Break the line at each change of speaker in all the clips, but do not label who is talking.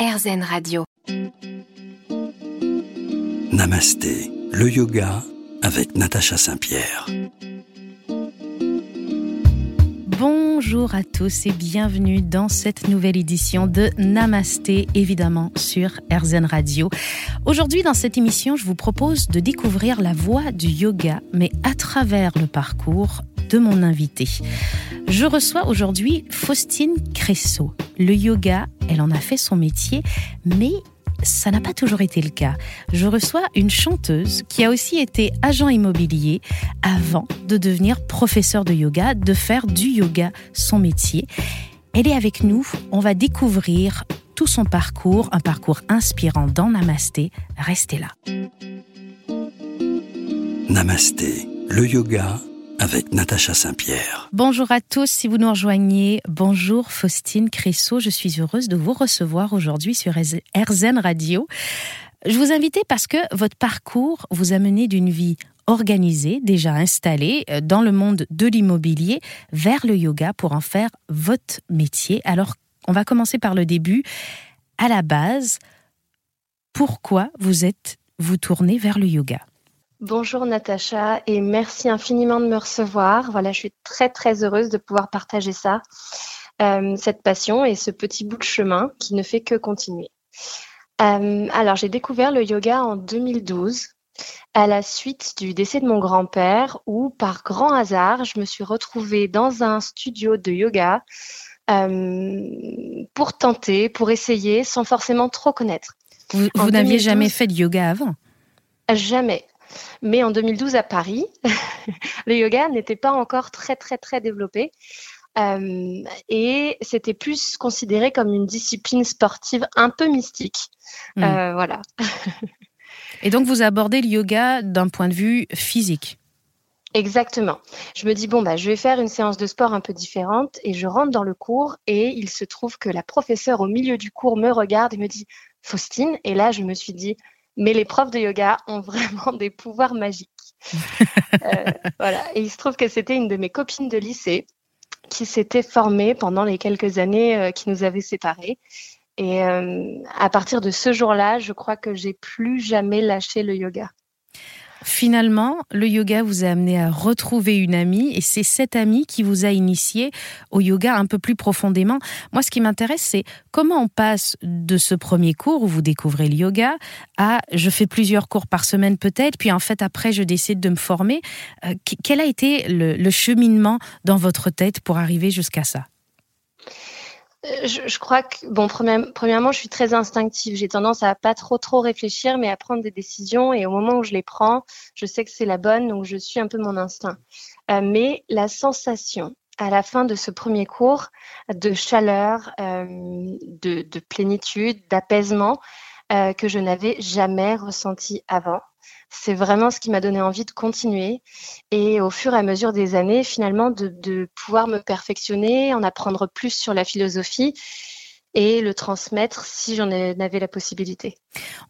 RZN Radio.
Namasté, le yoga avec Natacha Saint-Pierre.
Bonjour à tous et bienvenue dans cette nouvelle édition de Namasté, évidemment sur RZN Radio. Aujourd'hui, dans cette émission, je vous propose de découvrir la voie du yoga, mais à travers le parcours de mon invité. Je reçois aujourd'hui Faustine Cressot. Le yoga, elle en a fait son métier, mais ça n'a pas toujours été le cas. Je reçois une chanteuse qui a aussi été agent immobilier avant de devenir professeur de yoga, de faire du yoga son métier. Elle est avec nous, on va découvrir tout son parcours, un parcours inspirant dans Namasté. Restez là.
Namasté, le yoga avec Natacha Saint-Pierre.
Bonjour à tous, si vous nous rejoignez, bonjour Faustine Cressot, je suis heureuse de vous recevoir aujourd'hui sur RZN Radio. Je vous invitais parce que votre parcours vous a mené d'une vie organisée, déjà installée euh, dans le monde de l'immobilier, vers le yoga pour en faire votre métier. Alors, on va commencer par le début. À la base, pourquoi vous êtes vous tournez vers le yoga?
Bonjour Natacha et merci infiniment de me recevoir. Voilà, je suis très très heureuse de pouvoir partager ça, euh, cette passion et ce petit bout de chemin qui ne fait que continuer. Euh, alors j'ai découvert le yoga en 2012 à la suite du décès de mon grand-père où par grand hasard je me suis retrouvée dans un studio de yoga euh, pour tenter, pour essayer sans forcément trop connaître.
Vous, vous n'aviez jamais fait de yoga avant?
Jamais. Mais en 2012 à Paris, le yoga n'était pas encore très très très développé. Euh, et c'était plus considéré comme une discipline sportive un peu mystique. Hmm. Euh, voilà.
et donc vous abordez le yoga d'un point de vue physique
Exactement. Je me dis, bon, bah, je vais faire une séance de sport un peu différente et je rentre dans le cours et il se trouve que la professeure au milieu du cours me regarde et me dit, Faustine, et là je me suis dit, mais les profs de yoga ont vraiment des pouvoirs magiques. Euh, voilà. Et il se trouve que c'était une de mes copines de lycée qui s'était formée pendant les quelques années euh, qui nous avaient séparés. Et euh, à partir de ce jour-là, je crois que j'ai plus jamais lâché le yoga.
Finalement, le yoga vous a amené à retrouver une amie et c'est cette amie qui vous a initié au yoga un peu plus profondément. Moi, ce qui m'intéresse, c'est comment on passe de ce premier cours où vous découvrez le yoga à je fais plusieurs cours par semaine peut-être, puis en fait après je décide de me former. Euh, quel a été le cheminement dans votre tête pour arriver jusqu'à ça?
Euh, je, crois que, bon, premièrement, je suis très instinctive. J'ai tendance à pas trop, trop réfléchir, mais à prendre des décisions. Et au moment où je les prends, je sais que c'est la bonne, donc je suis un peu mon instinct. Euh, mais la sensation à la fin de ce premier cours de chaleur, euh, de, de, plénitude, d'apaisement que je n'avais jamais ressenti avant c'est vraiment ce qui m'a donné envie de continuer. Et au fur et à mesure des années, finalement, de, pouvoir me perfectionner, en apprendre plus sur la philosophie et le transmettre si j'en avais la possibilité.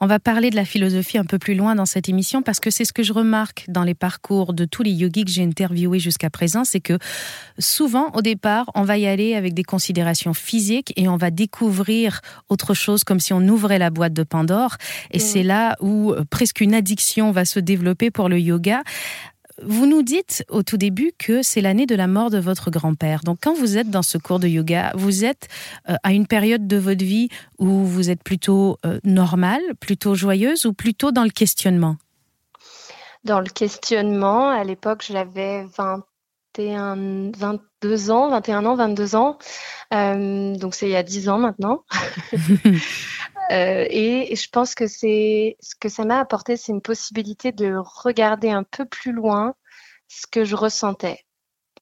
On va parler de la philosophie un peu plus loin dans cette émission parce que c'est ce que je remarque dans les parcours de tous les yogis que j'ai interviewés jusqu'à présent, c'est que souvent au départ on va y aller avec des considérations physiques et on va découvrir autre chose comme si on ouvrait la boîte de Pandore et mmh. c'est là où euh, presque une addiction va se développer pour le yoga. Vous nous dites au tout début que c'est l'année de la mort de votre grand-père. Donc quand vous êtes dans ce cours de yoga, vous êtes euh, à une période de votre vie où vous êtes plutôt euh, normale, plutôt joyeuse ou plutôt dans le questionnement?
Dans le questionnement, à l'époque, j'avais 21, 22 ans, 21 ans, 22 ans. Euh, donc c'est il y a 10 ans maintenant. Euh, et je pense que c'est ce que ça m'a apporté, c'est une possibilité de regarder un peu plus loin ce que je ressentais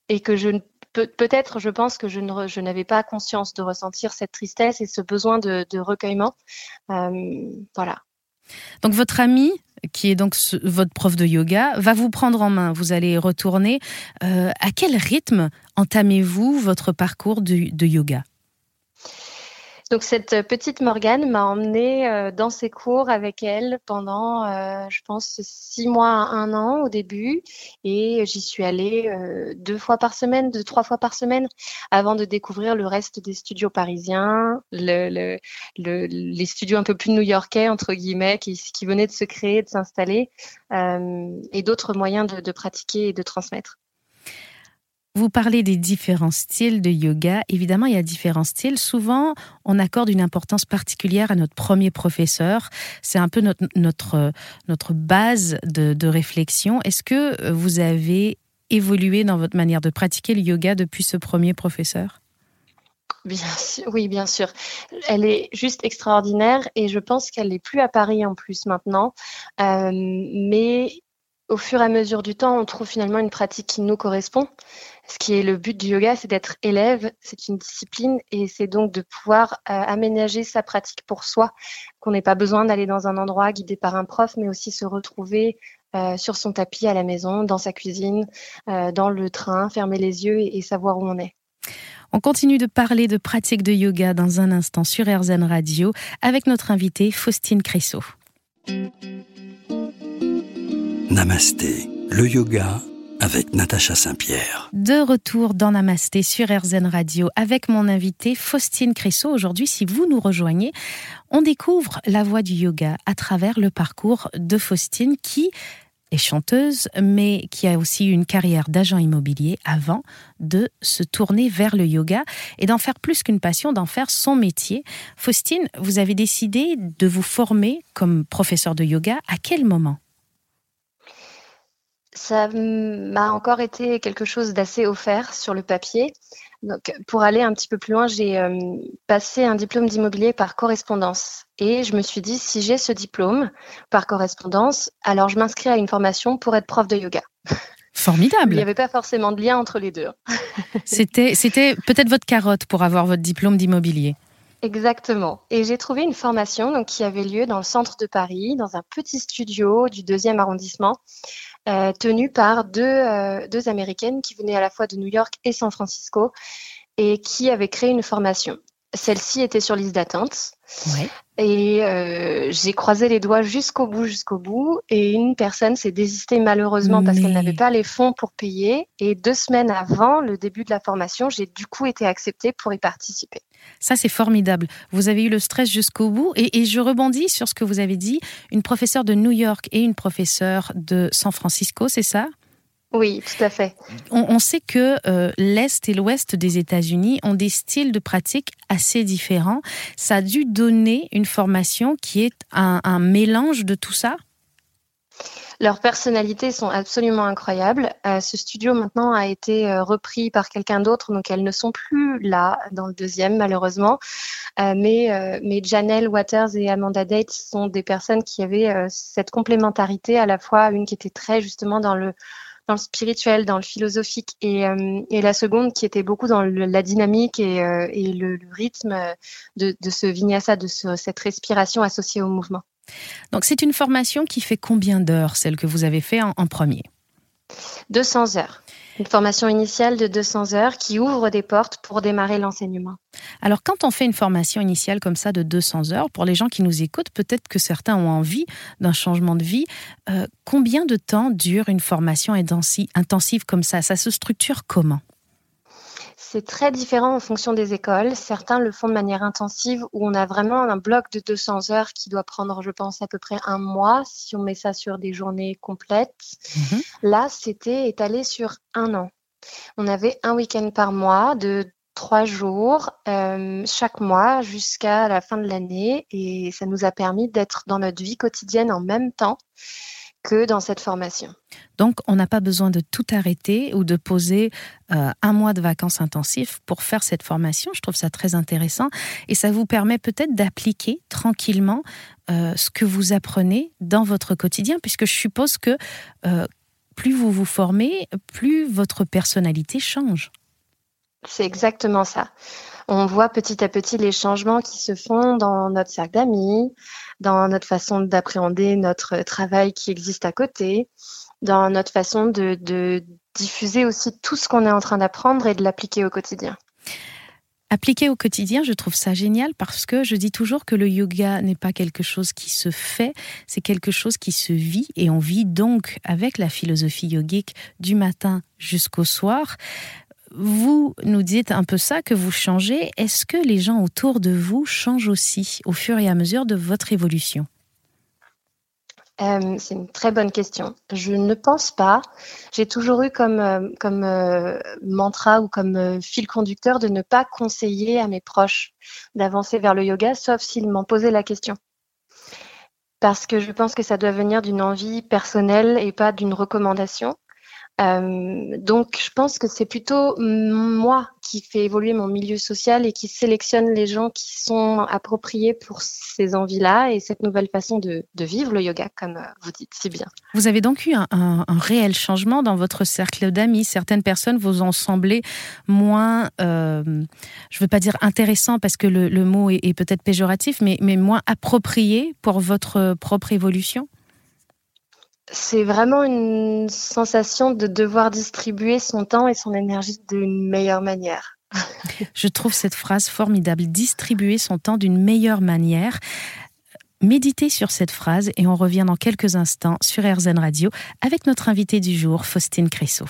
et que je peut-être, je pense que je, je n'avais pas conscience de ressentir cette tristesse et ce besoin de, recueillement. Euh, voilà.
Donc votre ami, qui est donc votre prof de yoga, va vous prendre en main. Vous allez retourner. Euh, à quel rythme entamez-vous votre parcours de yoga?
Donc cette petite Morgane m'a emmenée euh, dans ses cours avec elle pendant, euh, je pense, six mois à un an au début, et j'y suis allée euh, deux fois par semaine, deux trois fois par semaine, avant de découvrir le reste des studios parisiens, le, le, les studios un peu plus new-yorkais entre guillemets qui, qui venaient de se créer, de s'installer, et d'autres moyens de pratiquer et de transmettre.
Vous parlez des différents styles de yoga. Évidemment, il y a différents styles. Souvent, on accorde une importance particulière à notre premier professeur. C'est un peu notre, notre, notre base de, de réflexion. Est-ce que vous avez évolué dans votre manière de pratiquer le yoga depuis ce premier professeur?
Bien sûr, oui, bien sûr. Elle est juste extraordinaire et je pense qu'elle n'est plus à Paris en plus maintenant. Euh, mais au fur et à mesure du temps, on trouve finalement une pratique qui nous correspond. Ce qui est le but du yoga, c'est d'être élève, c'est une discipline et c'est donc de pouvoir euh, aménager sa pratique pour soi, qu'on n'ait pas besoin d'aller dans un endroit guidé par un prof, mais aussi se retrouver euh, sur son tapis à la maison, dans sa cuisine, euh, dans le train, fermer les yeux et, et savoir où on est.
On continue de parler de pratique de yoga dans un instant sur RZN Radio avec notre invitée Faustine Cressot.
Namasté, le yoga avec Natacha Saint-Pierre.
De retour dans Namasté sur RZN Radio avec mon invité Faustine Cressot. Aujourd'hui, si vous nous rejoignez, on découvre la voie du yoga à travers le parcours de Faustine qui est chanteuse, mais qui a aussi une carrière d'agent immobilier avant de se tourner vers le yoga et d'en faire plus qu'une passion, d'en faire son métier. Faustine, vous avez décidé de vous former comme professeur de yoga. À quel moment?
Ça m'a encore été quelque chose d'assez offert sur le papier. Donc, pour aller un petit peu plus loin, j'ai euh, passé un diplôme d'immobilier par correspondance. Et je me suis dit, si j'ai ce diplôme par correspondance, alors je m'inscris à une formation pour être prof de yoga.
Formidable.
Il n'y avait pas forcément de lien entre les deux.
c'était, c'était peut-être votre carotte pour avoir votre diplôme d'immobilier.
Exactement. Et j'ai trouvé une formation donc, qui avait lieu dans le centre de Paris, dans un petit studio du deuxième arrondissement, euh, tenue par deux, euh, deux Américaines qui venaient à la fois de New York et San Francisco et qui avaient créé une formation. Celle-ci était sur liste d'attente. Ouais. Et euh, j'ai croisé les doigts jusqu'au bout, jusqu'au bout. Et une personne s'est désistée malheureusement parce qu'elle n'avait pas les fonds pour payer. Et deux semaines avant le début de la formation, j'ai du coup été acceptée pour y participer.
Ça, c'est formidable. Vous avez eu le stress jusqu'au bout. Et, et, je rebondis sur ce que vous avez dit. Une professeure de New York et une professeure de San Francisco, c'est ça?
Oui, tout à fait.
On, on sait que euh, l'Est et l'Ouest des États-Unis ont des styles de pratique assez différents. Ça a dû donner une formation qui est un, un mélange de tout ça?
Leurs personnalités sont absolument incroyables. Euh, ce studio maintenant a été euh, repris par quelqu'un d'autre, donc elles ne sont plus là dans le deuxième malheureusement. Euh, mais, mais Janelle Waters et Amanda Date sont des personnes qui avaient cette complémentarité à la fois une qui était très justement dans le dans le spirituel, dans le philosophique, et, euh, la seconde qui était beaucoup dans la dynamique et, euh, le, rythme de, de ce vinyasa, de ce, cette respiration associée au mouvement.
Donc c'est une formation qui fait combien d'heures, celle que vous avez fait en, en premier?
200 heures. Une formation initiale de 200 heures qui ouvre des portes pour démarrer l'enseignement.
Alors quand on fait une formation initiale comme ça de 200 heures, pour les gens qui nous écoutent, peut-être que certains ont envie d'un changement de vie. Euh, combien de temps dure une formation intensive comme ça? Ça se structure comment?
C'est très différent en fonction des écoles. Certains le font de manière intensive où on a vraiment un bloc de 200 heures qui doit prendre, je pense, à peu près un mois si on met ça sur des journées complètes. Mmh. Là, c'était étalé sur un an. On avait un week-end par mois de trois jours euh, chaque mois jusqu'à la fin de l'année et ça nous a permis d'être dans notre vie quotidienne en même temps que dans cette formation.
Donc, on n'a pas besoin de tout arrêter ou de poser euh, un mois de vacances intensives pour faire cette formation. Je trouve ça très intéressant et ça vous permet peut-être d'appliquer tranquillement euh, ce que vous apprenez dans votre quotidien, puisque je suppose que euh, plus vous vous formez, plus votre personnalité change.
C'est exactement ça. On voit petit à petit les changements qui se font dans notre cercle d'amis, dans notre façon d'appréhender notre travail qui existe à côté, dans notre façon de, diffuser aussi tout ce qu'on est en train d'apprendre et de l'appliquer au quotidien.
Appliqué au quotidien, je trouve ça génial parce que je dis toujours que le yoga n'est pas quelque chose qui se fait, c'est quelque chose qui se vit et on vit donc avec la philosophie yogique du matin jusqu'au soir. Vous nous dites un peu ça, que vous changez. Est-ce que les gens autour de vous changent aussi au fur et à mesure de votre évolution?
Euh, c'est une très bonne question. Je ne pense pas. J'ai toujours eu comme, euh, euh, mantra ou comme fil conducteur de ne pas conseiller à mes proches d'avancer vers le yoga, sauf s'ils m'en posaient la question. Parce que je pense que ça doit venir d'une envie personnelle et pas d'une recommandation. Euh, donc, je pense que c'est plutôt moi qui fais évoluer mon milieu social et qui sélectionne les gens qui sont appropriés pour ces envies-là et cette nouvelle façon de, vivre le yoga, comme euh, vous dites si bien.
Vous avez donc eu un, réel changement dans votre cercle d'amis. Certaines personnes vous ont semblé moins, euh, je ne veux pas dire intéressant parce que le, mot est, peut-être péjoratif, mais, mais moins approprié pour votre propre évolution?
C'est vraiment une sensation de devoir distribuer son temps et son énergie d'une meilleure manière.
Je trouve cette phrase formidable, distribuer son temps d'une meilleure manière. Méditez sur cette phrase et on revient dans quelques instants sur RZN Radio avec notre invité du jour, Faustine Cressot.